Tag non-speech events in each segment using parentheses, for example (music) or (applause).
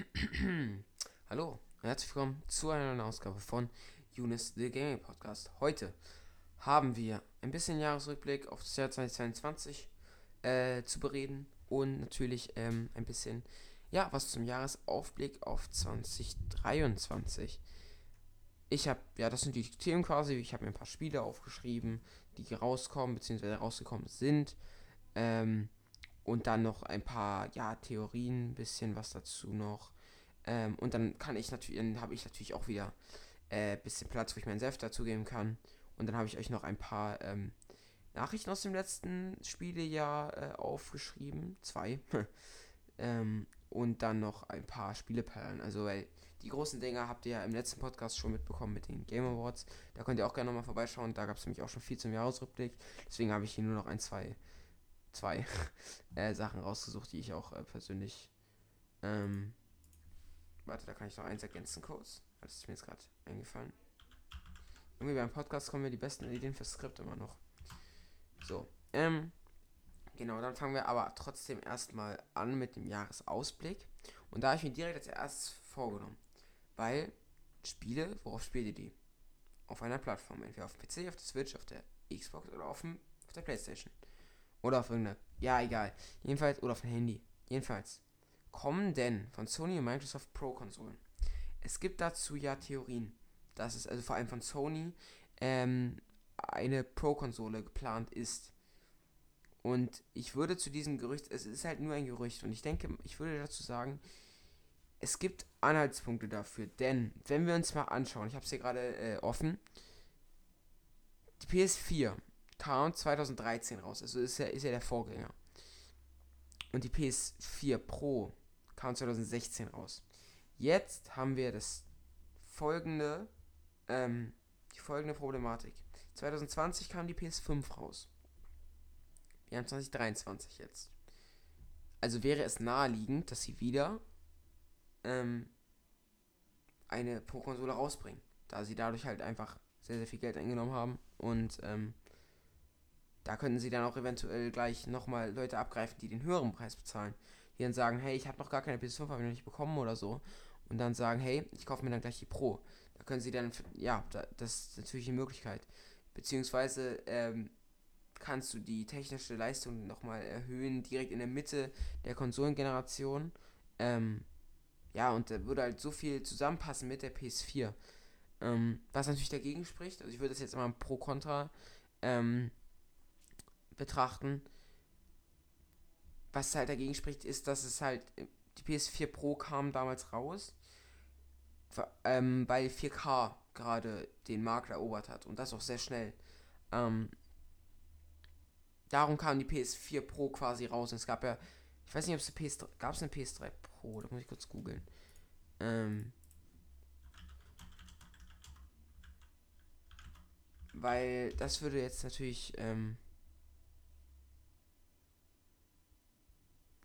(clears throat) Hallo, herzlich willkommen zu einer neuen Ausgabe von Younes The Gaming Podcast. Heute haben wir ein bisschen Jahresrückblick auf das Jahr 2022 äh, zu bereden und natürlich ähm, ein bisschen, ja, was zum Jahresaufblick auf 2023. Ich habe, ja, das sind die Themen quasi. Ich habe mir ein paar Spiele aufgeschrieben, die rauskommen bzw. rausgekommen sind. Ähm, und dann noch ein paar, ja, Theorien, ein bisschen was dazu noch. Ähm, und dann kann ich natürlich, habe ich natürlich auch wieder ein äh, bisschen Platz, wo ich meinen Senf dazugeben kann. Und dann habe ich euch noch ein paar ähm, Nachrichten aus dem letzten Spielejahr äh, aufgeschrieben. Zwei. (laughs) ähm, und dann noch ein paar Spieleperlen. Also, weil die großen Dinger habt ihr ja im letzten Podcast schon mitbekommen mit den Game Awards. Da könnt ihr auch gerne nochmal vorbeischauen. Da gab es nämlich auch schon viel zum Jahresrückblick. Deswegen habe ich hier nur noch ein, zwei zwei (laughs) äh, Sachen rausgesucht, die ich auch äh, persönlich. Ähm, warte, da kann ich noch eins ergänzen kurz. Das ist mir jetzt gerade eingefallen. Irgendwie beim Podcast kommen mir die besten Ideen fürs Skript immer noch. So, ähm, genau, dann fangen wir aber trotzdem erstmal an mit dem Jahresausblick. Und da habe ich mir direkt als erstes vorgenommen. Weil Spiele, worauf spielt ihr die? Auf einer Plattform, entweder auf dem PC, auf der Switch, auf der Xbox oder auf, dem, auf der Playstation. Oder auf irgendeiner. Ja, egal. Jedenfalls, oder auf dem Handy. Jedenfalls. Kommen denn von Sony und Microsoft Pro-Konsolen? Es gibt dazu ja Theorien, dass es also vor allem von Sony ähm, eine Pro-Konsole geplant ist. Und ich würde zu diesem Gerücht, es ist halt nur ein Gerücht, und ich denke, ich würde dazu sagen, es gibt Anhaltspunkte dafür, denn wenn wir uns mal anschauen, ich habe es hier gerade äh, offen, die PS4 kam 2013 raus. Also ist ja, ist ja der Vorgänger. Und die PS4 Pro kam 2016 raus. Jetzt haben wir das folgende, ähm, die folgende Problematik. 2020 kam die PS5 raus. Wir haben 2023 jetzt. Also wäre es naheliegend, dass sie wieder ähm, eine Pro-Konsole rausbringen. Da sie dadurch halt einfach sehr, sehr viel Geld eingenommen haben und ähm, da könnten sie dann auch eventuell gleich nochmal Leute abgreifen, die den höheren Preis bezahlen. Die dann sagen, hey, ich habe noch gar keine PS5, habe ich noch nicht bekommen oder so. Und dann sagen, hey, ich kaufe mir dann gleich die Pro. Da können sie dann, ja, das ist natürlich eine Möglichkeit. Beziehungsweise ähm, kannst du die technische Leistung nochmal erhöhen, direkt in der Mitte der Konsolengeneration. Ähm, ja, und da würde halt so viel zusammenpassen mit der PS4. Ähm, was natürlich dagegen spricht, also ich würde das jetzt mal pro Contra ähm, betrachten. Was halt dagegen spricht, ist, dass es halt die PS4 Pro kam damals raus, ähm, weil 4K gerade den Markt erobert hat und das auch sehr schnell. Ähm, darum kam die PS4 Pro quasi raus und es gab ja, ich weiß nicht, ob es eine PS3, gab es eine PS3 Pro, da muss ich kurz googeln. Ähm, weil das würde jetzt natürlich, ähm,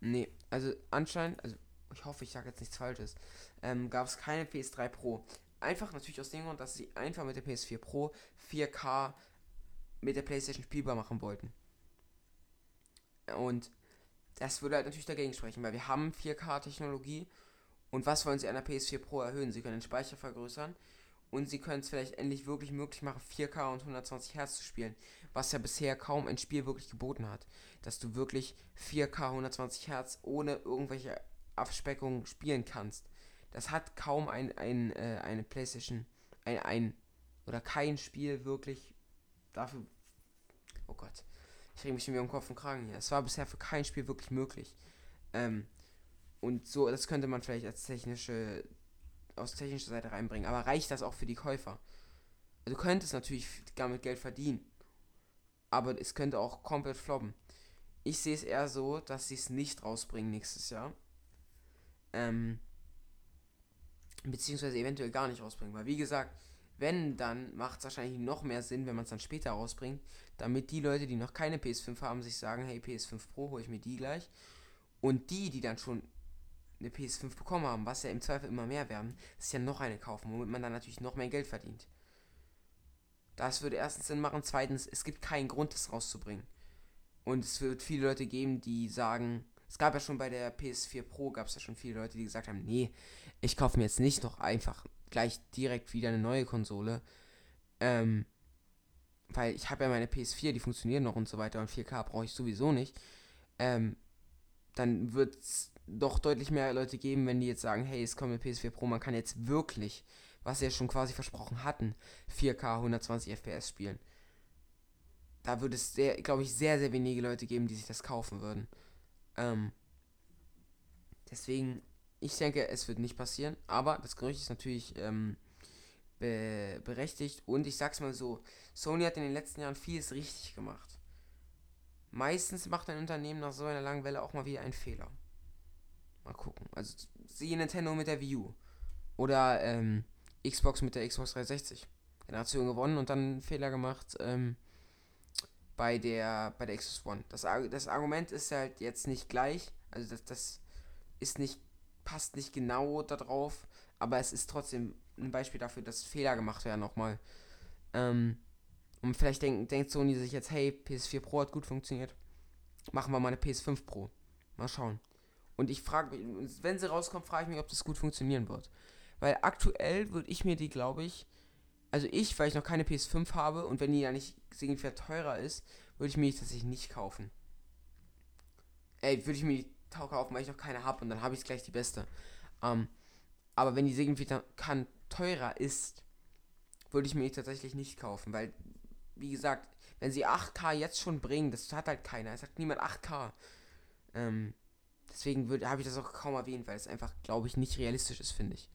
Nee, also anscheinend, also ich hoffe, ich sage jetzt nichts Falsches, ähm, gab es keine PS3 Pro. Einfach natürlich aus dem Grund, dass sie einfach mit der PS4 Pro 4K mit der PlayStation spielbar machen wollten. Und das würde halt natürlich dagegen sprechen, weil wir haben 4K-Technologie und was wollen sie an der PS4 Pro erhöhen? Sie können den Speicher vergrößern und sie können es vielleicht endlich wirklich möglich machen, 4K und 120 Hertz zu spielen, was ja bisher kaum ein Spiel wirklich geboten hat, dass du wirklich 4K 120 Hertz ohne irgendwelche Abspeckungen spielen kannst. Das hat kaum ein, ein äh, eine PlayStation, ein, ein oder kein Spiel wirklich dafür. Oh Gott, ich reg mich schon wieder um Kopf und Kragen hier. Es war bisher für kein Spiel wirklich möglich. Ähm, und so, das könnte man vielleicht als technische aus technischer Seite reinbringen. Aber reicht das auch für die Käufer? Also du könntest natürlich damit Geld verdienen. Aber es könnte auch komplett floppen. Ich sehe es eher so, dass sie es nicht rausbringen nächstes Jahr. Ähm, beziehungsweise eventuell gar nicht rausbringen. Weil wie gesagt, wenn, dann macht es wahrscheinlich noch mehr Sinn, wenn man es dann später rausbringt. Damit die Leute, die noch keine PS5 haben, sich sagen, hey, PS5 Pro, hole ich mir die gleich. Und die, die dann schon eine PS5 bekommen haben, was ja im Zweifel immer mehr werden, ist ja noch eine kaufen, womit man dann natürlich noch mehr Geld verdient. Das würde erstens Sinn machen. Zweitens, es gibt keinen Grund, das rauszubringen. Und es wird viele Leute geben, die sagen, es gab ja schon bei der PS4 Pro, gab es ja schon viele Leute, die gesagt haben, nee, ich kaufe mir jetzt nicht noch einfach gleich direkt wieder eine neue Konsole. Ähm, weil ich habe ja meine PS4, die funktionieren noch und so weiter und 4K brauche ich sowieso nicht. Ähm, dann wird es doch deutlich mehr Leute geben, wenn die jetzt sagen, hey, es kommt eine PS4 Pro, man kann jetzt wirklich, was sie ja schon quasi versprochen hatten, 4K 120 FPS spielen. Da würde es glaube ich, sehr, sehr wenige Leute geben, die sich das kaufen würden. Ähm, deswegen, ich denke, es wird nicht passieren, aber das Gerücht ist natürlich ähm, be berechtigt und ich sag's mal so, Sony hat in den letzten Jahren vieles richtig gemacht. Meistens macht ein Unternehmen nach so einer langen Welle auch mal wieder einen Fehler. Mal gucken. Also siehe Nintendo mit der Wii U. Oder ähm, Xbox mit der Xbox 360. Generation gewonnen und dann Fehler gemacht ähm, bei der bei der Xbox One. Das, das Argument ist halt jetzt nicht gleich. Also das, das ist nicht, passt nicht genau darauf, aber es ist trotzdem ein Beispiel dafür, dass Fehler gemacht werden nochmal. Ähm, und vielleicht denk, denkt Sony sich jetzt, hey, PS4 Pro hat gut funktioniert. Machen wir mal eine PS5 Pro. Mal schauen. Und ich frage mich, wenn sie rauskommt, frage ich mich, ob das gut funktionieren wird. Weil aktuell würde ich mir die, glaube ich, also ich, weil ich noch keine PS5 habe und wenn die ja nicht signifikant teurer ist, würde ich mir die tatsächlich nicht kaufen. Ey, würde ich mir die kaufen, weil ich noch keine habe und dann habe ich gleich die beste. Ähm, aber wenn die signifikant teurer ist, würde ich mir die tatsächlich nicht kaufen, weil, wie gesagt, wenn sie 8K jetzt schon bringen, das hat halt keiner. Es sagt niemand 8K. Ähm, Deswegen habe ich das auch kaum erwähnt, weil es einfach, glaube ich, nicht realistisch ist, finde ich.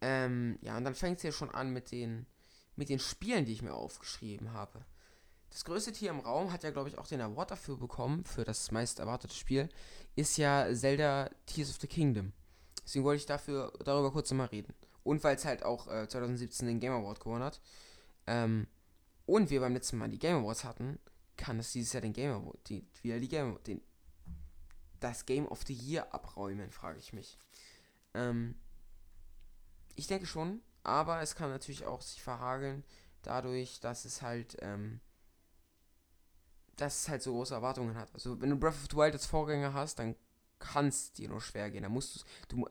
Ähm, ja, und dann fängt es ja schon an mit den, mit den Spielen, die ich mir aufgeschrieben habe. Das größte Tier im Raum hat ja, glaube ich, auch den Award dafür bekommen, für das meist erwartete Spiel, ist ja Zelda Tears of the Kingdom. Deswegen wollte ich dafür, darüber kurz mal reden. Und weil es halt auch äh, 2017 den Game Award gewonnen hat. Ähm, und wir beim letzten Mal die Game Awards hatten, kann es dieses Jahr den Game Award, die, wieder die Game, den, das Game of the Year abräumen, frage ich mich. Ähm, ich denke schon, aber es kann natürlich auch sich verhageln, dadurch, dass es halt, ähm, dass es halt so große Erwartungen hat. Also wenn du Breath of the Wild als Vorgänger hast, dann kann es dir nur schwer gehen. Da musst du,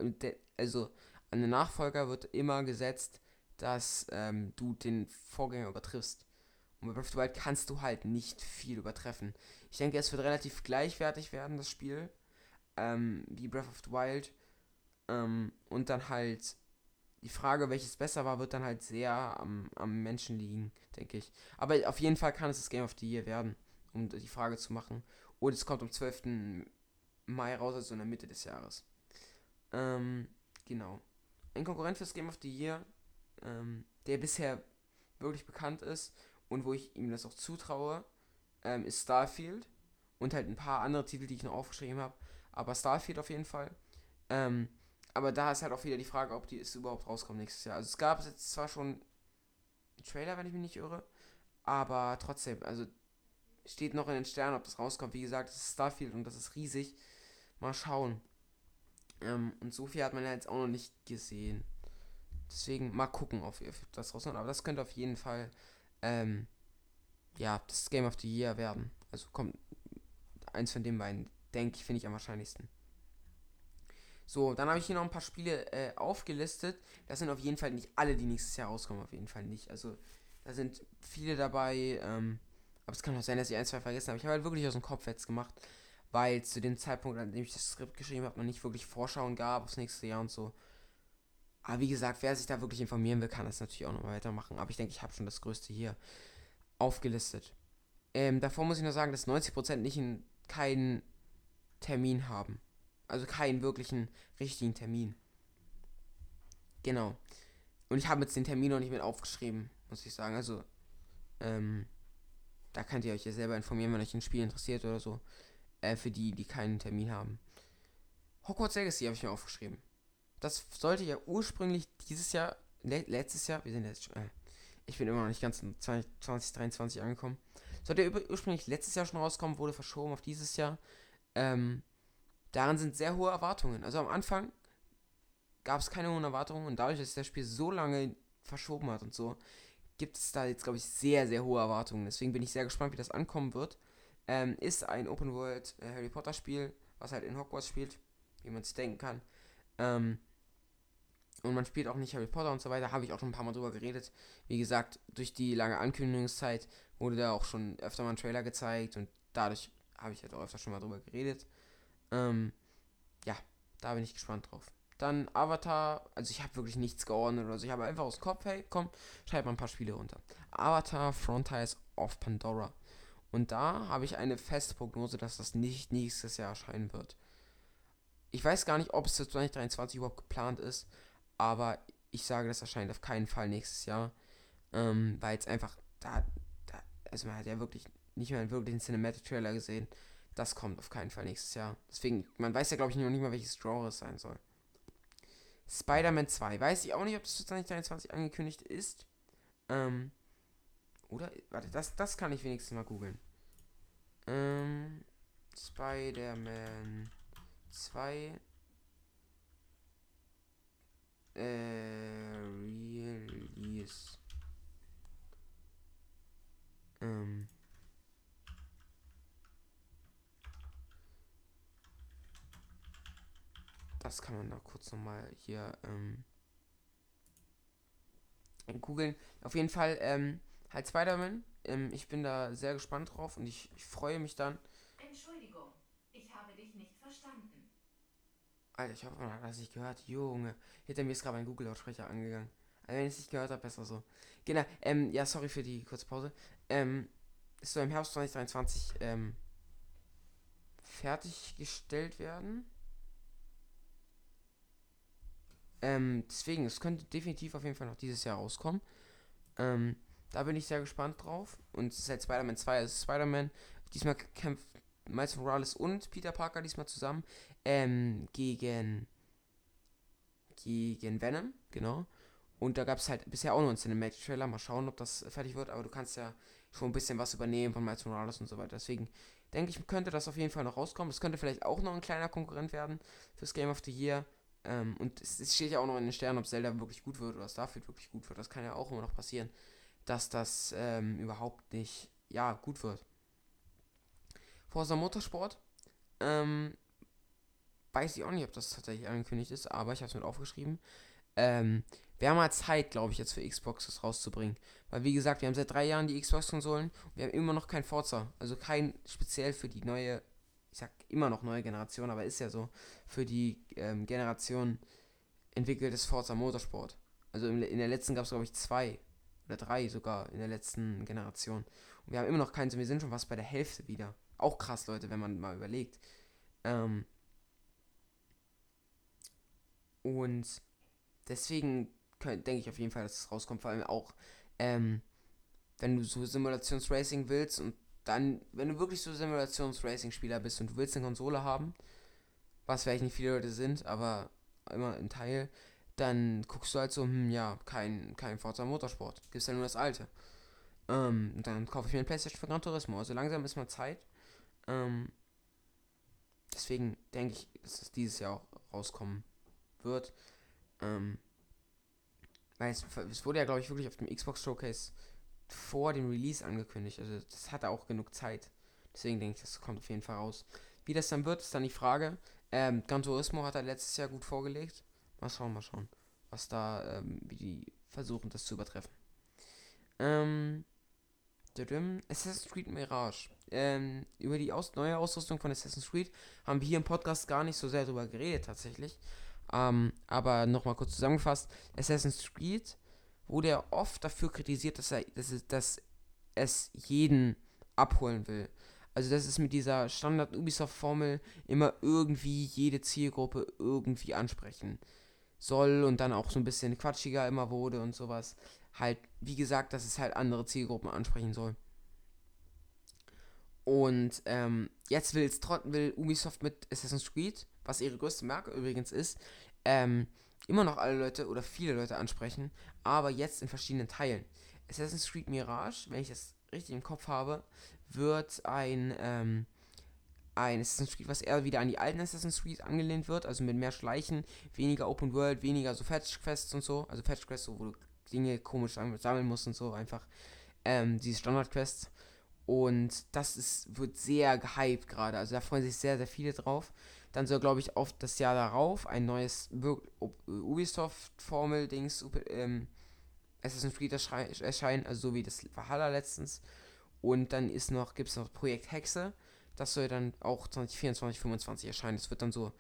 also an den Nachfolger wird immer gesetzt, dass ähm, du den Vorgänger übertriffst. Und bei Breath of the Wild kannst du halt nicht viel übertreffen. Ich denke, es wird relativ gleichwertig werden, das Spiel ähm, wie Breath of the Wild. Ähm, und dann halt die Frage, welches besser war, wird dann halt sehr am, am Menschen liegen, denke ich. Aber auf jeden Fall kann es das Game of the Year werden, um die Frage zu machen. Und es kommt am 12. Mai raus, also in der Mitte des Jahres. Ähm, genau. Ein Konkurrent fürs Game of the Year, ähm, der bisher wirklich bekannt ist und wo ich ihm das auch zutraue, ähm, ist Starfield. Und halt ein paar andere Titel, die ich noch aufgeschrieben habe aber Starfield auf jeden Fall. Ähm, aber da ist halt auch wieder die Frage, ob die es überhaupt rauskommt nächstes Jahr. Also es gab jetzt zwar schon einen Trailer, wenn ich mich nicht irre, aber trotzdem, also steht noch in den Sternen, ob das rauskommt. Wie gesagt, es ist Starfield und das ist riesig. Mal schauen. Ähm, und so viel hat man ja jetzt auch noch nicht gesehen. Deswegen mal gucken, ob das rauskommt. Aber das könnte auf jeden Fall ähm, ja, das Game of the Year werden. Also kommt eins von den beiden denke ich, finde ich am wahrscheinlichsten. So, dann habe ich hier noch ein paar Spiele äh, aufgelistet. Das sind auf jeden Fall nicht alle, die nächstes Jahr rauskommen, auf jeden Fall nicht. Also, da sind viele dabei. Ähm, aber es kann auch sein, dass ich ein, zwei vergessen habe. Ich habe halt wirklich aus dem Kopf jetzt gemacht, weil zu dem Zeitpunkt, an dem ich das Skript geschrieben habe, noch nicht wirklich Vorschauen gab aufs nächste Jahr und so. Aber wie gesagt, wer sich da wirklich informieren will, kann das natürlich auch noch weitermachen. Aber ich denke, ich habe schon das Größte hier aufgelistet. Ähm, davor muss ich nur sagen, dass 90% nicht in keinen Termin haben. Also keinen wirklichen richtigen Termin. Genau. Und ich habe jetzt den Termin noch nicht mit aufgeschrieben, muss ich sagen. Also, ähm, da könnt ihr euch ja selber informieren, wenn euch ein Spiel interessiert oder so. Äh, für die, die keinen Termin haben. Hogwarts Legacy habe ich mir aufgeschrieben. Das sollte ja ursprünglich dieses Jahr, le letztes Jahr, wir sind jetzt schon, äh, ich bin immer noch nicht ganz in 2023 angekommen. Sollte ja ursprünglich letztes Jahr schon rauskommen, wurde verschoben auf dieses Jahr. Ähm, daran sind sehr hohe Erwartungen. Also am Anfang gab es keine hohen Erwartungen und dadurch, dass das Spiel so lange verschoben hat und so, gibt es da jetzt, glaube ich, sehr, sehr hohe Erwartungen. Deswegen bin ich sehr gespannt, wie das ankommen wird. Ähm, ist ein Open World äh, Harry Potter Spiel, was halt in Hogwarts spielt, wie man es denken kann. Ähm, und man spielt auch nicht Harry Potter und so weiter, habe ich auch schon ein paar Mal drüber geredet. Wie gesagt, durch die lange Ankündigungszeit wurde da auch schon öfter mal ein Trailer gezeigt und dadurch habe ich halt auch öfter schon mal drüber geredet. Ähm, ja, da bin ich gespannt drauf. Dann Avatar, also ich habe wirklich nichts geordnet oder so. Ich habe einfach aus dem Kopf, hey, komm, schreib mal ein paar Spiele runter. Avatar Frontiers of Pandora. Und da habe ich eine feste Prognose, dass das nicht nächstes Jahr erscheinen wird. Ich weiß gar nicht, ob es für 2023 überhaupt geplant ist, aber ich sage, das erscheint auf keinen Fall nächstes Jahr. Ähm, weil es einfach da, da, also man hat ja wirklich nicht mehr einen Cinematic Trailer gesehen. Das kommt auf keinen Fall nächstes Jahr. Deswegen, man weiß ja, glaube ich, noch nicht mal, welches Genre es sein soll. Spider-Man 2. Weiß ich auch nicht, ob das für 2023 angekündigt ist. Ähm, oder? Warte, das, das kann ich wenigstens mal googeln. Ähm, Spider-Man 2. Äh, Release. Ähm. Das kann man da kurz nochmal hier ähm, googeln. Auf jeden Fall ähm, halt Spider-Man. Ähm, ich bin da sehr gespannt drauf und ich, ich freue mich dann. Entschuldigung, ich habe dich nicht verstanden. Alter, ich hoffe, man hat das nicht gehört. Junge, hinter mir ist gerade ein Google-Lautsprecher angegangen. Also wenn ich es nicht gehört habe, besser so. Genau, ähm, ja, sorry für die kurze Pause. Ähm, ist so im Herbst 2023 ähm, fertiggestellt werden. Ähm, deswegen, es könnte definitiv auf jeden Fall noch dieses Jahr rauskommen. Ähm, da bin ich sehr gespannt drauf. Und es ist halt Spider-Man 2, also Spider-Man. Diesmal kämpft Miles Morales und Peter Parker diesmal zusammen ähm, gegen gegen Venom, genau. Und da gab es halt bisher auch noch einen Cinematic Trailer. Mal schauen, ob das fertig wird. Aber du kannst ja schon ein bisschen was übernehmen von Miles Morales und so weiter. Deswegen denke ich, könnte das auf jeden Fall noch rauskommen. Das könnte vielleicht auch noch ein kleiner Konkurrent werden fürs Game of the Year. Ähm, und es, es, steht ja auch noch in den Sternen, ob Zelda wirklich gut wird oder Starfield wirklich gut wird. Das kann ja auch immer noch passieren, dass das ähm, überhaupt nicht, ja, gut wird. Forza Motorsport, ähm, weiß ich auch nicht, ob das tatsächlich angekündigt ist, aber ich habe es mit aufgeschrieben. Ähm, wir haben mal Zeit, glaube ich, jetzt für Xbox das rauszubringen. Weil, wie gesagt, wir haben seit drei Jahren die Xbox-Konsolen und wir haben immer noch kein Forza. Also kein speziell für die neue immer noch neue Generation, aber ist ja so, für die ähm, Generation entwickeltes Forza Motorsport. Also in, in der letzten gab es, glaube ich, zwei oder drei sogar in der letzten Generation. Und wir haben immer noch keinen, wir sind schon fast bei der Hälfte wieder. Auch krass, Leute, wenn man mal überlegt. Ähm und deswegen denke ich auf jeden Fall, dass es rauskommt. Vor allem auch, ähm, wenn du so Simulationsracing willst und dann, wenn du wirklich so Simulations-Racing-Spieler bist und du willst eine Konsole haben, was vielleicht nicht viele Leute sind, aber immer ein Teil, dann guckst du halt so, hm, ja, kein, kein Forza Motorsport. Gibt's ja nur das alte. Ähm, dann kaufe ich mir ein Playstation für Gran Turismo. Also langsam ist mal Zeit. Ähm, deswegen denke ich, dass es dieses Jahr auch rauskommen wird. Ähm, weil es, es wurde ja, glaube ich, wirklich auf dem Xbox Showcase vor dem Release angekündigt. Also das hatte auch genug Zeit. Deswegen denke ich, das kommt auf jeden Fall raus. Wie das dann wird, ist dann die Frage. Ähm, Gran Turismo hat er letztes Jahr gut vorgelegt. Mal schauen, mal schauen, was da, ähm, wie die versuchen, das zu übertreffen. Ähm, Assassin's Creed Mirage. Ähm, über die Aus neue Ausrüstung von Assassin's Creed haben wir hier im Podcast gar nicht so sehr drüber geredet, tatsächlich. Ähm, aber nochmal kurz zusammengefasst: Assassin's Creed wurde er oft dafür kritisiert, dass, er, dass, es, dass es jeden abholen will. Also dass es mit dieser Standard Ubisoft-Formel immer irgendwie jede Zielgruppe irgendwie ansprechen soll und dann auch so ein bisschen quatschiger immer wurde und sowas. Halt, wie gesagt, dass es halt andere Zielgruppen ansprechen soll. Und ähm, jetzt will, will Ubisoft mit Assassin's Creed, was ihre größte Marke übrigens ist, ähm, immer noch alle Leute oder viele Leute ansprechen, aber jetzt in verschiedenen Teilen. Assassin's Creed Mirage, wenn ich das richtig im Kopf habe, wird ein, ähm, ein Assassin's Creed, was eher wieder an die alten Assassin's Creed angelehnt wird, also mit mehr Schleichen, weniger Open World, weniger so Fetch Quests und so, also Fetch Quests, so, wo du Dinge komisch sammeln musst und so, einfach ähm, diese Standard Quests. Und das ist, wird sehr gehypt gerade. Also da freuen sich sehr, sehr viele drauf. Dann soll, glaube ich, auf das Jahr darauf ein neues Ubisoft-Formel-Dings ähm, Assassin's Creed erscheinen, also so wie das Valhalla letztens. Und dann ist noch, gibt es noch Projekt Hexe. Das soll dann auch 2024, 2025 erscheinen. Das wird dann so,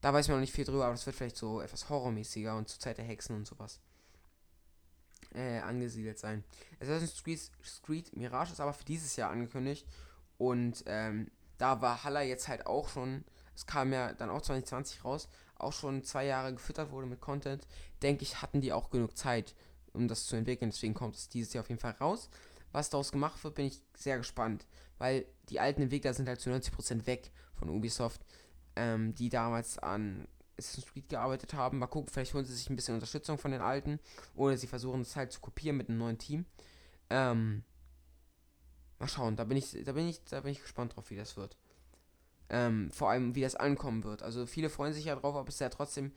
da weiß man noch nicht viel drüber, aber das wird vielleicht so etwas horrormäßiger und zur Zeit der Hexen und sowas äh, angesiedelt sein. Assassin's Creed, Creed Mirage ist aber für dieses Jahr angekündigt. Und ähm, da war Halla jetzt halt auch schon, es kam ja dann auch 2020 raus, auch schon zwei Jahre gefüttert wurde mit Content, denke ich, hatten die auch genug Zeit, um das zu entwickeln. Deswegen kommt es dieses Jahr auf jeden Fall raus. Was daraus gemacht wird, bin ich sehr gespannt, weil die alten Entwickler sind halt zu 90% weg von Ubisoft, ähm, die damals an Assassin's Creed gearbeitet haben. Mal gucken, vielleicht holen sie sich ein bisschen Unterstützung von den alten oder sie versuchen es halt zu kopieren mit einem neuen Team. Ähm, mal schauen, da bin ich, da bin ich, da bin ich gespannt drauf, wie das wird. Ähm, vor allem, wie das ankommen wird. Also viele freuen sich ja drauf, aber es ist ja trotzdem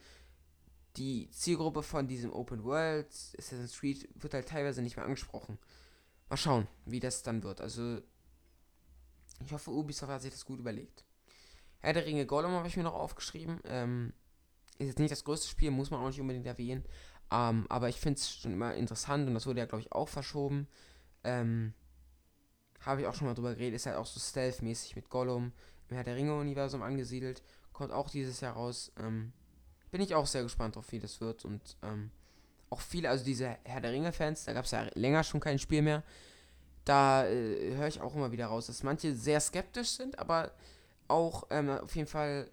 die Zielgruppe von diesem Open World Assassin's Creed wird halt teilweise nicht mehr angesprochen. Mal schauen, wie das dann wird. Also ich hoffe, Ubisoft hat sich das gut überlegt. Herr der Ringe Gollum habe ich mir noch aufgeschrieben. Ähm, ist jetzt nicht das größte Spiel, muss man auch nicht unbedingt erwähnen. Ähm, aber ich finde es schon immer interessant und das wurde ja, glaube ich, auch verschoben. Ähm, Habe ich auch schon mal drüber geredet. Ist halt auch so stealth-mäßig mit Gollum im Herr der Ringe-Universum angesiedelt. Kommt auch dieses Jahr raus. Ähm, bin ich auch sehr gespannt drauf, wie das wird. Und ähm, auch viele, also diese Herr der Ringe-Fans, da gab es ja länger schon kein Spiel mehr. Da äh, höre ich auch immer wieder raus, dass manche sehr skeptisch sind, aber auch ähm, auf jeden Fall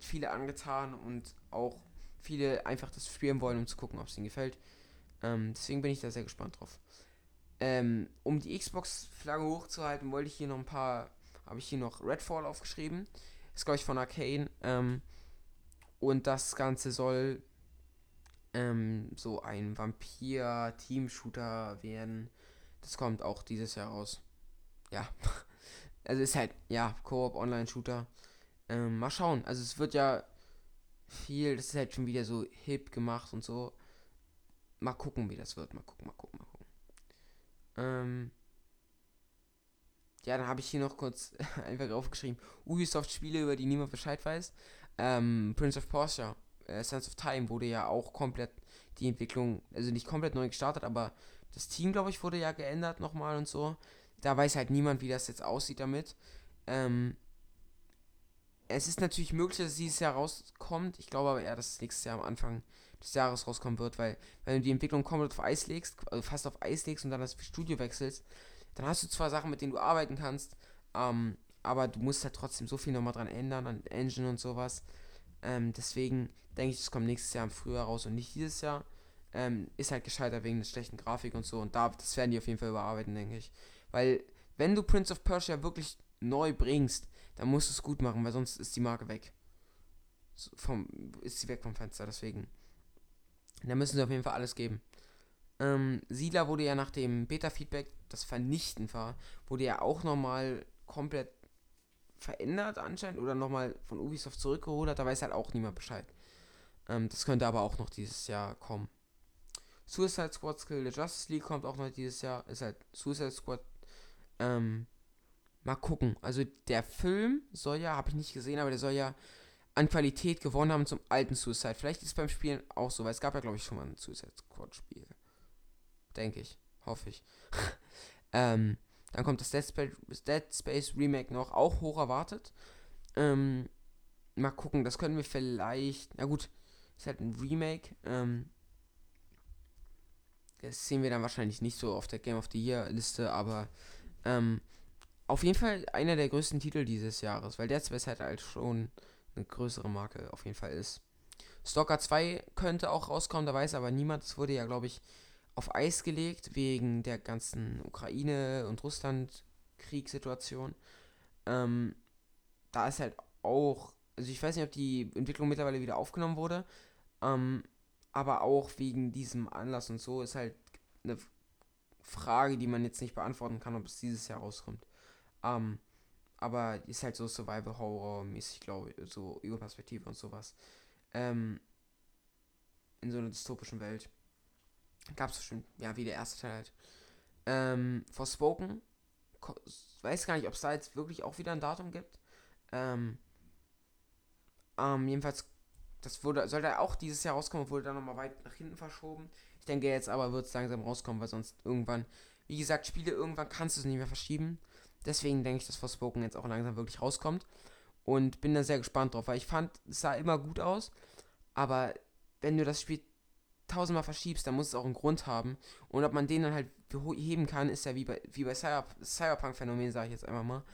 viele angetan und auch viele einfach das spielen wollen, um zu gucken, ob es ihnen gefällt. Ähm, deswegen bin ich da sehr gespannt drauf. Ähm, um die Xbox-Flagge hochzuhalten, wollte ich hier noch ein paar, habe ich hier noch Redfall aufgeschrieben. Ist, glaube ich, von Arcane. Ähm, und das Ganze soll ähm, so ein Vampir-Team-Shooter werden. Das kommt auch dieses Jahr raus. Ja. (laughs) Also ist halt, ja, Koop Online-Shooter. Ähm, mal schauen. Also es wird ja viel, das ist halt schon wieder so hip gemacht und so. Mal gucken, wie das wird. Mal gucken, mal gucken, mal gucken. Ähm, ja, dann habe ich hier noch kurz (laughs) einfach aufgeschrieben. Ubisoft-Spiele, über die niemand Bescheid weiß. Ähm, Prince of Persia, äh, Sense of Time wurde ja auch komplett die Entwicklung, also nicht komplett neu gestartet, aber das Team, glaube ich, wurde ja geändert nochmal und so. Da weiß halt niemand, wie das jetzt aussieht damit. Ähm, es ist natürlich möglich, dass es dieses Jahr rauskommt. Ich glaube aber eher, dass es nächstes Jahr am Anfang des Jahres rauskommen wird, weil wenn du die Entwicklung komplett auf Eis legst, also fast auf Eis legst und dann das Studio wechselst, dann hast du zwar Sachen, mit denen du arbeiten kannst, ähm, aber du musst halt trotzdem so viel nochmal dran ändern, an Engine und sowas. Ähm, deswegen denke ich, es kommt nächstes Jahr im Frühjahr raus und nicht dieses Jahr. Ähm, ist halt gescheitert wegen der schlechten Grafik und so. Und da, das werden die auf jeden Fall überarbeiten, denke ich. Weil, wenn du Prince of Persia wirklich neu bringst, dann musst du es gut machen, weil sonst ist die Marke weg. So vom, ist sie weg vom Fenster, deswegen. Da müssen sie auf jeden Fall alles geben. Ähm, Siedler wurde ja nach dem Beta-Feedback, das vernichtend war, wurde ja auch nochmal komplett verändert anscheinend oder nochmal von Ubisoft zurückgerudert. Da weiß halt auch niemand Bescheid. Ähm, das könnte aber auch noch dieses Jahr kommen. Suicide Squad Skill the Justice League kommt auch noch dieses Jahr. Ist halt Suicide Squad. Ähm, mal gucken. Also der Film soll ja, habe ich nicht gesehen, aber der soll ja an Qualität gewonnen haben zum alten Suicide. Vielleicht ist es beim Spielen auch so, weil es gab ja, glaube ich, schon mal ein Suicide Squad Spiel. Denke ich. Hoffe ich. (laughs) ähm, dann kommt das Dead Space, Dead Space Remake noch, auch hoch erwartet. Ähm, mal gucken, das können wir vielleicht. Na gut, ist halt ein Remake. Ähm, das sehen wir dann wahrscheinlich nicht so auf der Game of the Year Liste, aber ähm, auf jeden Fall einer der größten Titel dieses Jahres, weil Dead Space halt, halt schon eine größere Marke auf jeden Fall ist. Stalker 2 könnte auch rauskommen, da weiß aber niemand. Es wurde ja, glaube ich, auf Eis gelegt wegen der ganzen Ukraine- und Russland-Kriegssituation. Ähm, da ist halt auch, also ich weiß nicht, ob die Entwicklung mittlerweile wieder aufgenommen wurde, ähm, aber auch wegen diesem Anlass und so ist halt eine Frage, die man jetzt nicht beantworten kann, ob es dieses Jahr rauskommt. Ähm, aber ist halt so Survival-Horror-mäßig, glaube ich, so Überperspektive und sowas. Ähm, in so einer dystopischen Welt. Gab es schon, ja, wie der erste Teil halt. Ähm, Forspoken weiß gar nicht, ob es da jetzt wirklich auch wieder ein Datum gibt. Ähm, ähm, jedenfalls, das wurde, sollte auch dieses Jahr rauskommen, wurde dann nochmal weit nach hinten verschoben. Ich denke jetzt aber wird es langsam rauskommen, weil sonst irgendwann, wie gesagt, Spiele irgendwann kannst du es nicht mehr verschieben. Deswegen denke ich, dass Forspoken jetzt auch langsam wirklich rauskommt. Und bin da sehr gespannt drauf, weil ich fand, es sah immer gut aus. Aber wenn du das Spiel tausendmal verschiebst, dann muss es auch einen Grund haben. Und ob man den dann halt heben kann, ist ja wie bei, wie bei Cyber, Cyberpunk-Phänomen, sage ich jetzt einfach mal.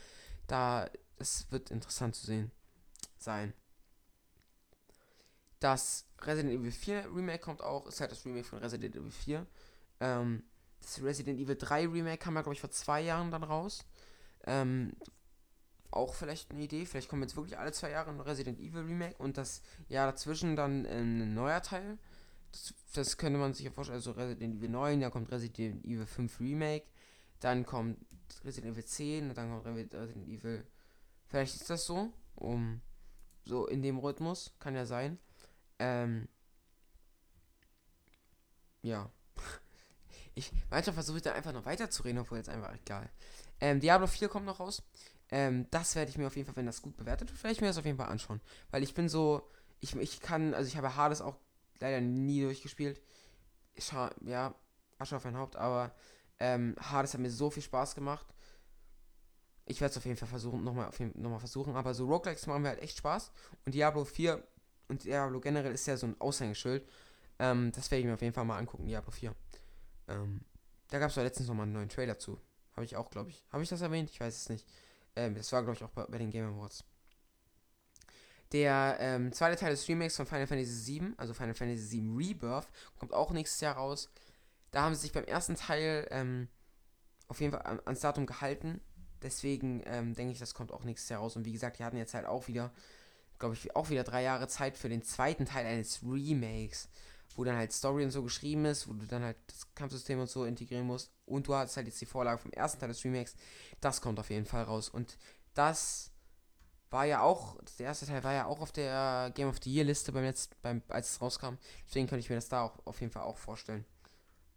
Da, das wird interessant zu sehen sein. Das Resident Evil 4 Remake kommt auch, ist halt das Remake von Resident Evil 4. Ähm, das Resident Evil 3 Remake kam ja, glaube ich, vor zwei Jahren dann raus. Ähm, auch vielleicht eine Idee. Vielleicht kommen jetzt wirklich alle zwei Jahre ein Resident Evil Remake und das Jahr dazwischen dann ein neuer Teil. Das, das könnte man sich ja vorstellen. Also Resident Evil 9, dann kommt Resident Evil 5 Remake, dann kommt Resident Evil 10 und dann kommt Resident Evil. Vielleicht ist das so. Um, so in dem Rhythmus. Kann ja sein. Ähm, ja. (laughs) Ich, manchmal versuche ich dann einfach noch weiterzureden, obwohl jetzt einfach egal. Ähm, Diablo 4 kommt noch raus. Ähm, das werde ich mir auf jeden Fall, wenn das gut bewertet wird, werde ich mir das auf jeden Fall anschauen. Weil ich bin so, ich, ich kann, also ich habe Hades auch leider nie durchgespielt. Scha ja, Asche auf mein Haupt, aber ähm, Hades hat mir so viel Spaß gemacht. Ich werde es auf jeden Fall versuchen, nochmal noch versuchen. Aber so Roguelikes machen mir halt echt Spaß. Und Diablo 4 und Diablo generell ist ja so ein Aushängeschild. Ähm, das werde ich mir auf jeden Fall mal angucken, Diablo 4. Ähm, da gab es ja letztens nochmal einen neuen Trailer zu. Habe ich auch, glaube ich. Habe ich das erwähnt? Ich weiß es nicht. Ähm, das war, glaube ich, auch bei, bei, den Game Awards. Der ähm, zweite Teil des Remakes von Final Fantasy VII, also Final Fantasy VII Rebirth, kommt auch nächstes Jahr raus. Da haben sie sich beim ersten Teil ähm, auf jeden Fall an, ans Datum gehalten. Deswegen ähm, denke ich, das kommt auch nächstes Jahr raus. Und wie gesagt, die hatten jetzt halt auch wieder, glaube ich, auch wieder drei Jahre Zeit für den zweiten Teil eines Remakes wo dann halt Story und so geschrieben ist, wo du dann halt das Kampfsystem und so integrieren musst. Und du hast halt jetzt die Vorlage vom ersten Teil des Remakes. Das kommt auf jeden Fall raus. Und das war ja auch, der erste Teil war ja auch auf der Game of the Year Liste beim letzten, beim, als es rauskam. Deswegen könnte ich mir das da auch auf jeden Fall auch vorstellen.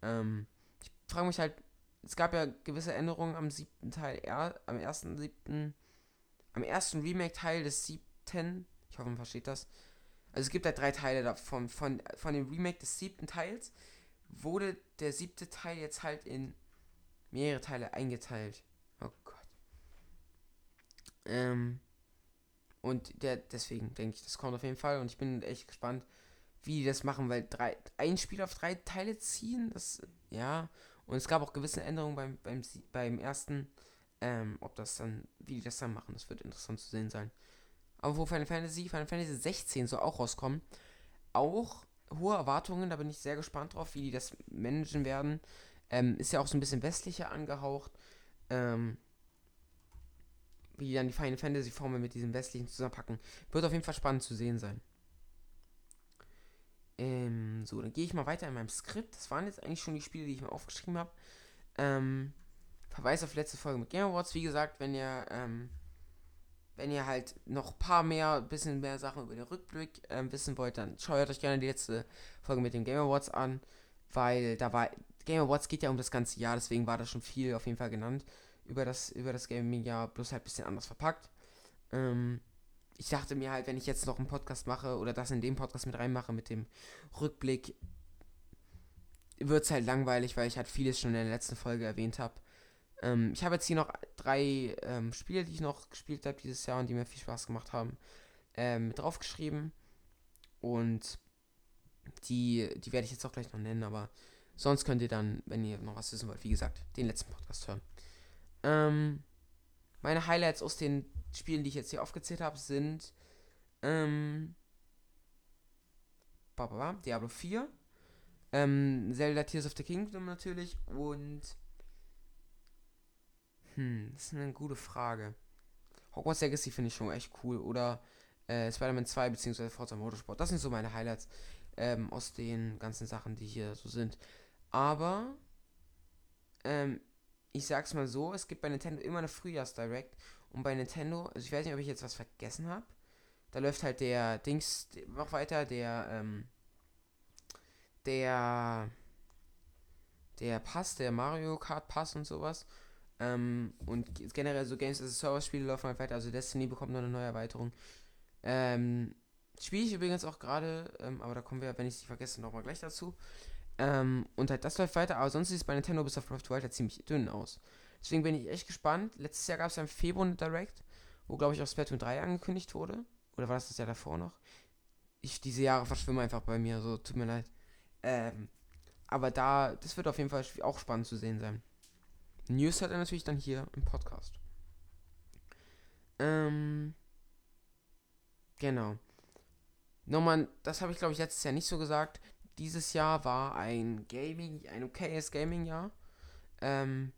Ähm, ich frage mich halt, es gab ja gewisse Änderungen am siebten Teil, er, am ersten siebten, am ersten Remake-Teil des siebten, ich hoffe man versteht das, also es gibt halt drei Teile davon. Von, von dem Remake des siebten Teils wurde der siebte Teil jetzt halt in mehrere Teile eingeteilt. Oh Gott. Ähm, und der, deswegen denke ich, das kommt auf jeden Fall. Und ich bin echt gespannt, wie die das machen, weil drei, ein Spiel auf drei Teile ziehen, das, ja. Und es gab auch gewisse Änderungen beim, beim, beim ersten. Ähm, ob das dann, wie die das dann machen, das wird interessant zu sehen sein. Aber wo Final Fantasy, Final Fantasy 16 soll auch rauskommen. Auch hohe Erwartungen, da bin ich sehr gespannt drauf, wie die das managen werden. Ähm, ist ja auch so ein bisschen westlicher angehaucht. Ähm, wie dann die Final Fantasy Formel mit diesem westlichen zusammenpacken. Wird auf jeden Fall spannend zu sehen sein. Ähm, so, dann gehe ich mal weiter in meinem Skript. Das waren jetzt eigentlich schon die Spiele, die ich mir aufgeschrieben habe. Ähm, Verweis auf letzte Folge mit Game Awards. Wie gesagt, wenn ihr ähm, wenn ihr halt noch ein paar mehr, bisschen mehr Sachen über den Rückblick ähm, wissen wollt, dann schaut euch gerne die letzte Folge mit dem Game Awards an, weil da war, Game Awards geht ja um das ganze Jahr, deswegen war da schon viel auf jeden Fall genannt über das, über das Gaming-Jahr, bloß halt ein bisschen anders verpackt. Ähm, ich dachte mir halt, wenn ich jetzt noch einen Podcast mache oder das in dem Podcast mit reinmache mit dem Rückblick, wird es halt langweilig, weil ich halt vieles schon in der letzten Folge erwähnt habe. Ähm, ich habe jetzt hier noch drei ähm, Spiele, die ich noch gespielt habe dieses Jahr und die mir viel Spaß gemacht haben, ähm, mit draufgeschrieben. Und die, die werde ich jetzt auch gleich noch nennen, aber sonst könnt ihr dann, wenn ihr noch was wissen wollt, wie gesagt, den letzten Podcast hören. Ähm, meine Highlights aus den Spielen, die ich jetzt hier aufgezählt habe, sind ähm, Diablo 4, ähm, Zelda Tears of the Kingdom natürlich und hm, das ist eine gute Frage. Hogwarts Legacy finde ich schon echt cool. Oder äh, Spider-Man 2 bzw. Forza Motorsport. Das sind so meine Highlights ähm, aus den ganzen Sachen, die hier so sind. Aber ähm, ich sag's mal so, es gibt bei Nintendo immer eine Frühjahrs-Direct. Und bei Nintendo, also ich weiß nicht, ob ich jetzt was vergessen habe. Da läuft halt der Dings noch weiter, der, ähm, der, der Pass, der Mario Kart Pass und sowas. Ähm, und generell so Games as a Service Spiele laufen halt weiter. Also Destiny bekommt noch eine neue Erweiterung. Ähm, Spiele ich übrigens auch gerade, ähm, aber da kommen wir, wenn ich sie vergesse, nochmal gleich dazu. Ähm, und halt das läuft weiter, aber sonst sieht es bei Nintendo bis auf Breath of the Wild halt ziemlich dünn aus. Deswegen bin ich echt gespannt. Letztes Jahr gab es ja im Februar Direct, wo glaube ich auch Splatoon 3 angekündigt wurde. Oder war das das Jahr davor noch? Ich, diese Jahre verschwimmen einfach bei mir, so tut mir leid. Ähm, aber da, das wird auf jeden Fall auch spannend zu sehen sein. News hat er natürlich dann hier im Podcast. Ähm, genau. Nochmal, das habe ich glaube ich letztes Jahr nicht so gesagt. Dieses Jahr war ein Gaming, ein okayes Gaming-Jahr. Ähm,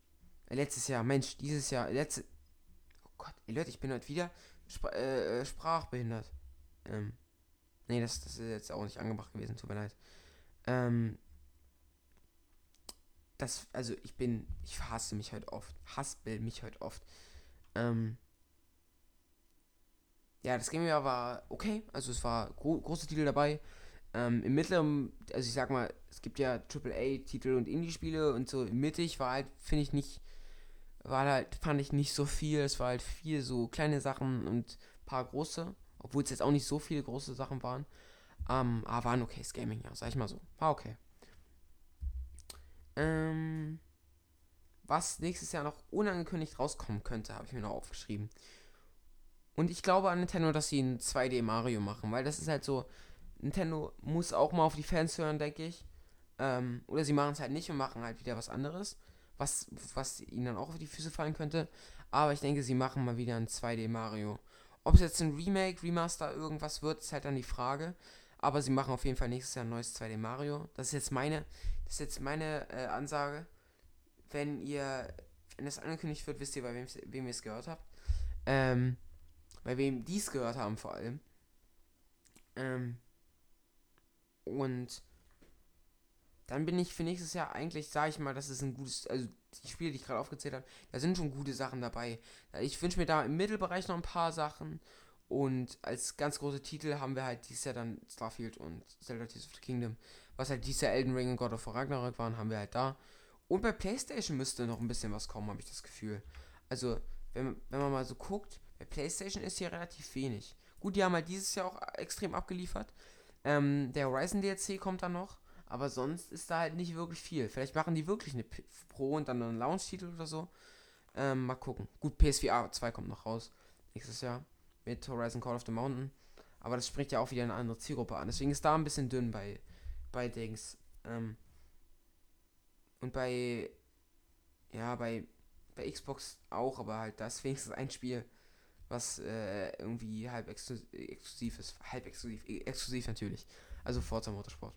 letztes Jahr, Mensch, dieses Jahr, letzte. Oh Gott, ey Leute, ich bin heute wieder Spr äh, sprachbehindert. Ähm, nee, das, das ist jetzt auch nicht angebracht gewesen, tut mir leid. Ähm, das, also ich bin, ich hasse mich heute oft, haspel mich heute oft. Ähm, ja, das Game war okay, also es war gro große Titel dabei. Ähm, Im mittleren, also ich sag mal, es gibt ja AAA-Titel und Indie-Spiele und so mittig war halt, finde ich nicht, war halt, fand ich nicht so viel. Es war halt viel so kleine Sachen und paar große, obwohl es jetzt auch nicht so viele große Sachen waren. Ähm, aber war ein okayes Gaming, ja, sag ich mal so. War okay. Ähm, was nächstes Jahr noch unangekündigt rauskommen könnte, habe ich mir noch aufgeschrieben. Und ich glaube an Nintendo, dass sie ein 2D Mario machen, weil das ist halt so, Nintendo muss auch mal auf die Fans hören, denke ich. Ähm, oder sie machen es halt nicht und machen halt wieder was anderes, was, was ihnen dann auch auf die Füße fallen könnte. Aber ich denke, sie machen mal wieder ein 2D Mario. Ob es jetzt ein Remake, Remaster, irgendwas wird, ist halt dann die Frage. Aber sie machen auf jeden Fall nächstes Jahr ein neues 2D Mario. Das ist jetzt meine, das ist jetzt meine äh, Ansage. Wenn ihr, wenn es angekündigt wird, wisst ihr, bei wem, wem ihr es gehört habt. Ähm, bei wem die es gehört haben vor allem. Ähm, und dann bin ich für nächstes Jahr eigentlich, sage ich mal, das ist ein gutes, also die Spiele, die ich gerade aufgezählt habe, da sind schon gute Sachen dabei. Ich wünsche mir da im Mittelbereich noch ein paar Sachen. Und als ganz große Titel haben wir halt dieses Jahr dann Starfield und Zelda Tears of the Kingdom. Was halt dieses Jahr Elden Ring und God of War Ragnarok waren, haben wir halt da. Und bei PlayStation müsste noch ein bisschen was kommen, habe ich das Gefühl. Also, wenn, wenn man mal so guckt, bei PlayStation ist hier relativ wenig. Gut, die haben halt dieses Jahr auch extrem abgeliefert. Ähm, der Horizon DLC kommt dann noch. Aber sonst ist da halt nicht wirklich viel. Vielleicht machen die wirklich eine Pro und dann einen Launch-Titel oder so. Ähm, mal gucken. Gut, PSVR 2 kommt noch raus. Nächstes Jahr. Mit Horizon Call of the Mountain. Aber das spricht ja auch wieder eine andere Zielgruppe an. Deswegen ist da ein bisschen dünn bei, bei Dings. Ähm, und bei. Ja, bei, bei Xbox auch, aber halt das wenigstens ein Spiel, was äh, irgendwie halb exklusiv ist. Halb exklusiv, exklusiv natürlich. Also Forza Motorsport.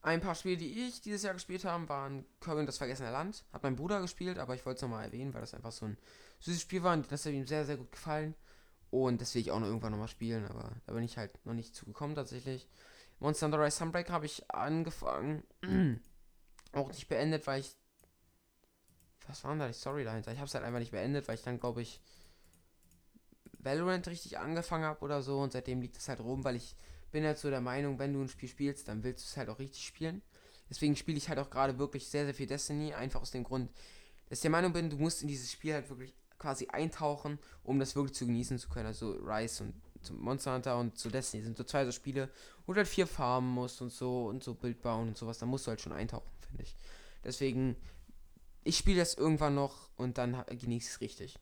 Ein paar Spiele, die ich dieses Jahr gespielt habe, waren Kirby und das Vergessene Land. Hat mein Bruder gespielt, aber ich wollte es nochmal erwähnen, weil das einfach so ein süßes Spiel war und das hat ihm sehr, sehr gut gefallen. Und das will ich auch noch irgendwann nochmal spielen, aber da bin ich halt noch nicht zugekommen tatsächlich. Monster Hunter Rise Sunbreak habe ich angefangen. (clears throat) auch nicht beendet, weil ich. Was war denn da die Story dahinter? Ich habe es halt einfach nicht beendet, weil ich dann, glaube ich, Valorant richtig angefangen habe oder so und seitdem liegt es halt rum, weil ich bin halt so der Meinung, wenn du ein Spiel spielst, dann willst du es halt auch richtig spielen. Deswegen spiele ich halt auch gerade wirklich sehr, sehr viel Destiny, einfach aus dem Grund, dass ich der Meinung bin, du musst in dieses Spiel halt wirklich quasi eintauchen, um das wirklich zu genießen zu können. Also Rise und Monster Hunter und so Destiny sind so zwei so Spiele, wo du halt vier farmen musst und so und so Bild bauen und sowas. Da musst du halt schon eintauchen, finde ich. Deswegen, ich spiele das irgendwann noch und dann genieße ich es richtig.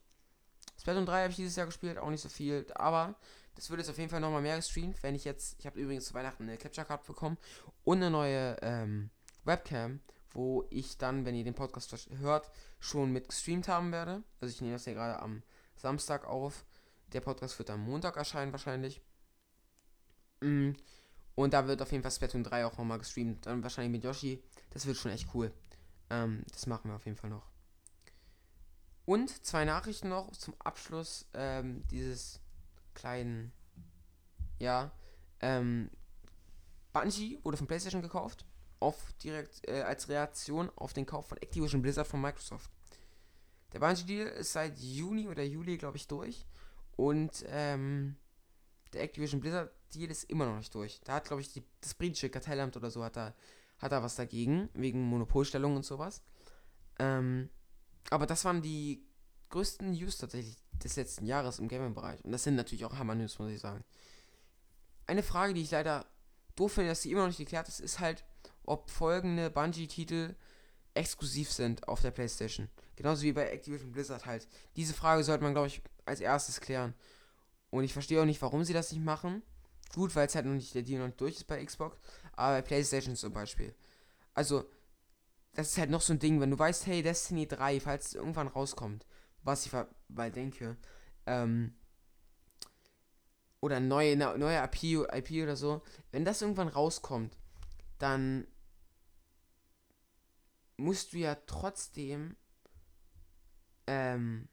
Splatoon 3 habe ich dieses Jahr gespielt, auch nicht so viel, aber das wird jetzt auf jeden Fall nochmal mehr gestreamt, wenn ich jetzt, ich habe übrigens zu Weihnachten eine Capture Card bekommen und eine neue ähm, Webcam, wo ich dann, wenn ihr den Podcast hört, schon mit gestreamt haben werde. Also ich nehme das ja gerade am Samstag auf. Der Podcast wird am Montag erscheinen wahrscheinlich. Mm. Und da wird auf jeden Fall Splatoon 3 auch nochmal gestreamt. Dann wahrscheinlich mit Yoshi. Das wird schon echt cool. Ähm, das machen wir auf jeden Fall noch. Und zwei Nachrichten noch zum Abschluss ähm, dieses kleinen, ja, ähm, Bungie wurde von PlayStation gekauft, auf direkt äh, als Reaktion auf den Kauf von Activision Blizzard von Microsoft. Der Bungie-Deal ist seit Juni oder Juli, glaube ich, durch. Und ähm, der Activision Blizzard-Deal ist immer noch nicht durch. Da hat, glaube ich, die, das britische Kartellamt oder so hat da, hat da was dagegen, wegen Monopolstellung und sowas. Ähm, aber das waren die größten News tatsächlich des letzten Jahres im Gaming-Bereich. Und das sind natürlich auch Hammer-News, muss ich sagen. Eine Frage, die ich leider doof finde, dass sie immer noch nicht geklärt ist, ist halt, ob folgende Bungie-Titel exklusiv sind auf der PlayStation. Genauso wie bei Activision Blizzard halt. Diese Frage sollte man, glaube ich, als erstes klären. Und ich verstehe auch nicht, warum sie das nicht machen. Gut, weil es halt noch nicht der Deal noch durch ist bei Xbox, aber bei PlayStation zum Beispiel. Also, das ist halt noch so ein Ding, wenn du weißt, hey, Destiny 3, falls es irgendwann rauskommt, was ich weil denke, ähm, oder neue, neue IP, IP oder so, wenn das irgendwann rauskommt, dann musst du ja trotzdem, ähm,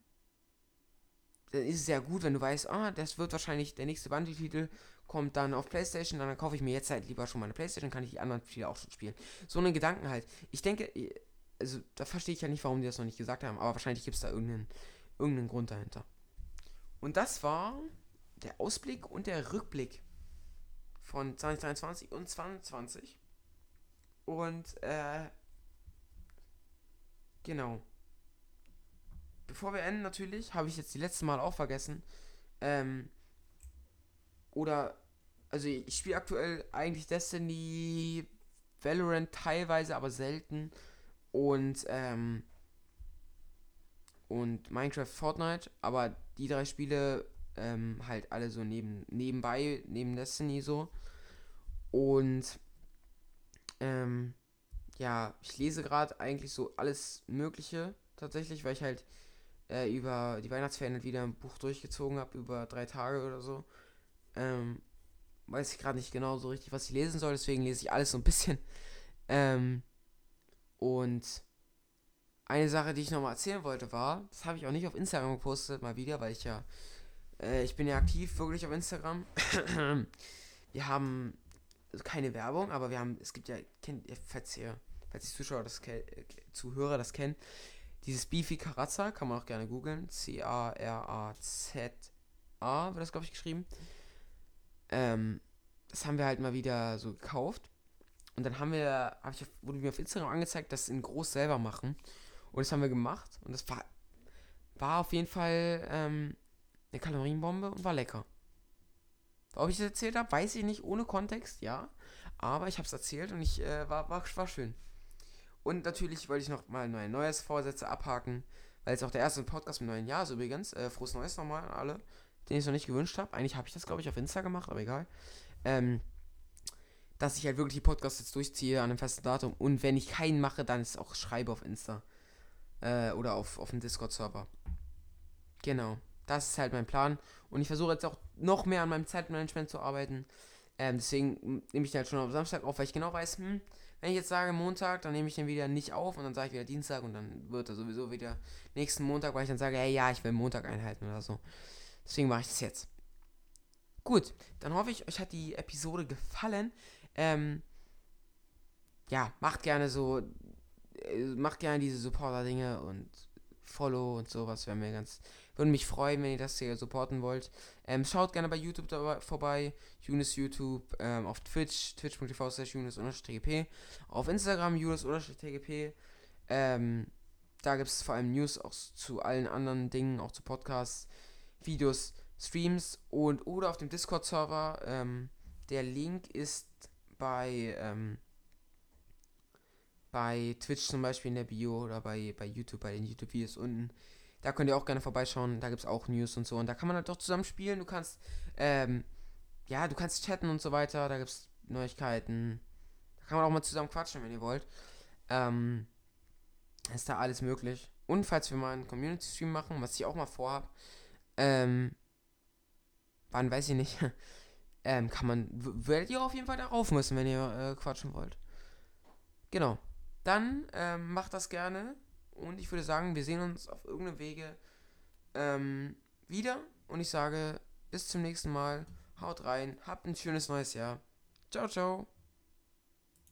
dann ist es ja gut, wenn du weißt, ah, das wird wahrscheinlich der nächste Bungee-Titel, kommt dann auf Playstation, dann kaufe ich mir jetzt halt lieber schon mal eine Playstation, kann ich die anderen Spiele auch schon spielen. So einen Gedanken halt. Ich denke, also da verstehe ich ja nicht, warum die das noch nicht gesagt haben, aber wahrscheinlich gibt es da irgendeinen, irgendeinen Grund dahinter. Und das war der Ausblick und der Rückblick von 2023 und 2022. Und, äh, genau. Bevor wir enden, natürlich, habe ich jetzt die letzte Mal auch vergessen, ähm, oder, also ich spiele aktuell eigentlich Destiny, Valorant teilweise, aber selten. Und, ähm, und Minecraft, Fortnite, aber die drei Spiele ähm, halt alle so neben, nebenbei, neben Destiny so. Und ähm, ja, ich lese gerade eigentlich so alles Mögliche tatsächlich, weil ich halt äh, über die Weihnachtsferien halt wieder ein Buch durchgezogen habe, über drei Tage oder so. Ähm, weiß ich gerade nicht genau so richtig, was ich lesen soll, deswegen lese ich alles so ein bisschen. Ähm, und eine Sache, die ich nochmal erzählen wollte, war, das habe ich auch nicht auf Instagram gepostet, mal wieder, weil ich ja, äh, ich bin ja aktiv wirklich auf Instagram. (clears throat) wir haben also keine Werbung, aber wir haben, es gibt ja, kennt falls ihr, falls die Zuschauer das äh, Zuhörer das kennen, dieses Beefy Carazza, kann man auch gerne googeln, C-A-R-A-Z-A, wird das glaube ich geschrieben. Ähm, das haben wir halt mal wieder so gekauft. Und dann haben wir, hab ich, wurde mir auf Instagram angezeigt, dass sie in groß selber machen. Und das haben wir gemacht. Und das war, war auf jeden Fall ähm, eine Kalorienbombe und war lecker. Ob ich das erzählt habe, weiß ich nicht, ohne Kontext, ja. Aber ich habe es erzählt und ich äh, war, war, war schön. Und natürlich wollte ich noch mal neue neues Vorsätze abhaken, weil es auch der erste Podcast im neuen Jahr ist übrigens. Äh, frohes Neues nochmal an alle den ich noch nicht gewünscht habe. Eigentlich habe ich das, glaube ich, auf Insta gemacht, aber egal. Ähm, dass ich halt wirklich die Podcasts jetzt durchziehe an einem festen Datum. Und wenn ich keinen mache, dann ist auch schreibe auf Insta. Äh, oder auf, auf dem Discord-Server. Genau. Das ist halt mein Plan. Und ich versuche jetzt auch noch mehr an meinem Zeitmanagement zu arbeiten. Ähm, deswegen nehme ich den halt schon am Samstag auf, weil ich genau weiß, hm, wenn ich jetzt sage Montag, dann nehme ich den wieder nicht auf und dann sage ich wieder Dienstag und dann wird er sowieso wieder nächsten Montag, weil ich dann sage, hey, ja, ich will Montag einhalten oder so. Deswegen mache ich das jetzt. Gut, dann hoffe ich, euch hat die Episode gefallen. Ähm, ja, macht gerne so, äh, macht gerne diese Supporter-Dinge und Follow und sowas. Wäre mir ganz, würde mich freuen, wenn ihr das hier supporten wollt. Ähm, schaut gerne bei YouTube dabei, vorbei. Yunus YouTube, ähm, auf Twitch, twitch.tv slash Yunus-tgp. Auf Instagram Yunus-tgp. Ähm, da gibt es vor allem News auch zu allen anderen Dingen, auch zu Podcasts. Videos, Streams und oder auf dem Discord-Server. Ähm, der Link ist bei, ähm, bei Twitch zum Beispiel in der Bio oder bei, bei YouTube, bei den YouTube-Videos unten. Da könnt ihr auch gerne vorbeischauen. Da gibt es auch News und so. Und da kann man halt doch zusammen spielen. Du kannst, ähm, ja, du kannst chatten und so weiter. Da gibt es Neuigkeiten. Da kann man auch mal zusammen quatschen, wenn ihr wollt. Ähm, ist da alles möglich. Und falls wir mal einen Community-Stream machen, was ich auch mal vorhabe, ähm, wann weiß ich nicht. (laughs) ähm, kann man, werdet ihr auf jeden Fall darauf müssen, wenn ihr äh, quatschen wollt. Genau. Dann ähm, macht das gerne. Und ich würde sagen, wir sehen uns auf irgendeinem Wege ähm, wieder. Und ich sage, bis zum nächsten Mal. Haut rein. Habt ein schönes neues Jahr. Ciao, ciao.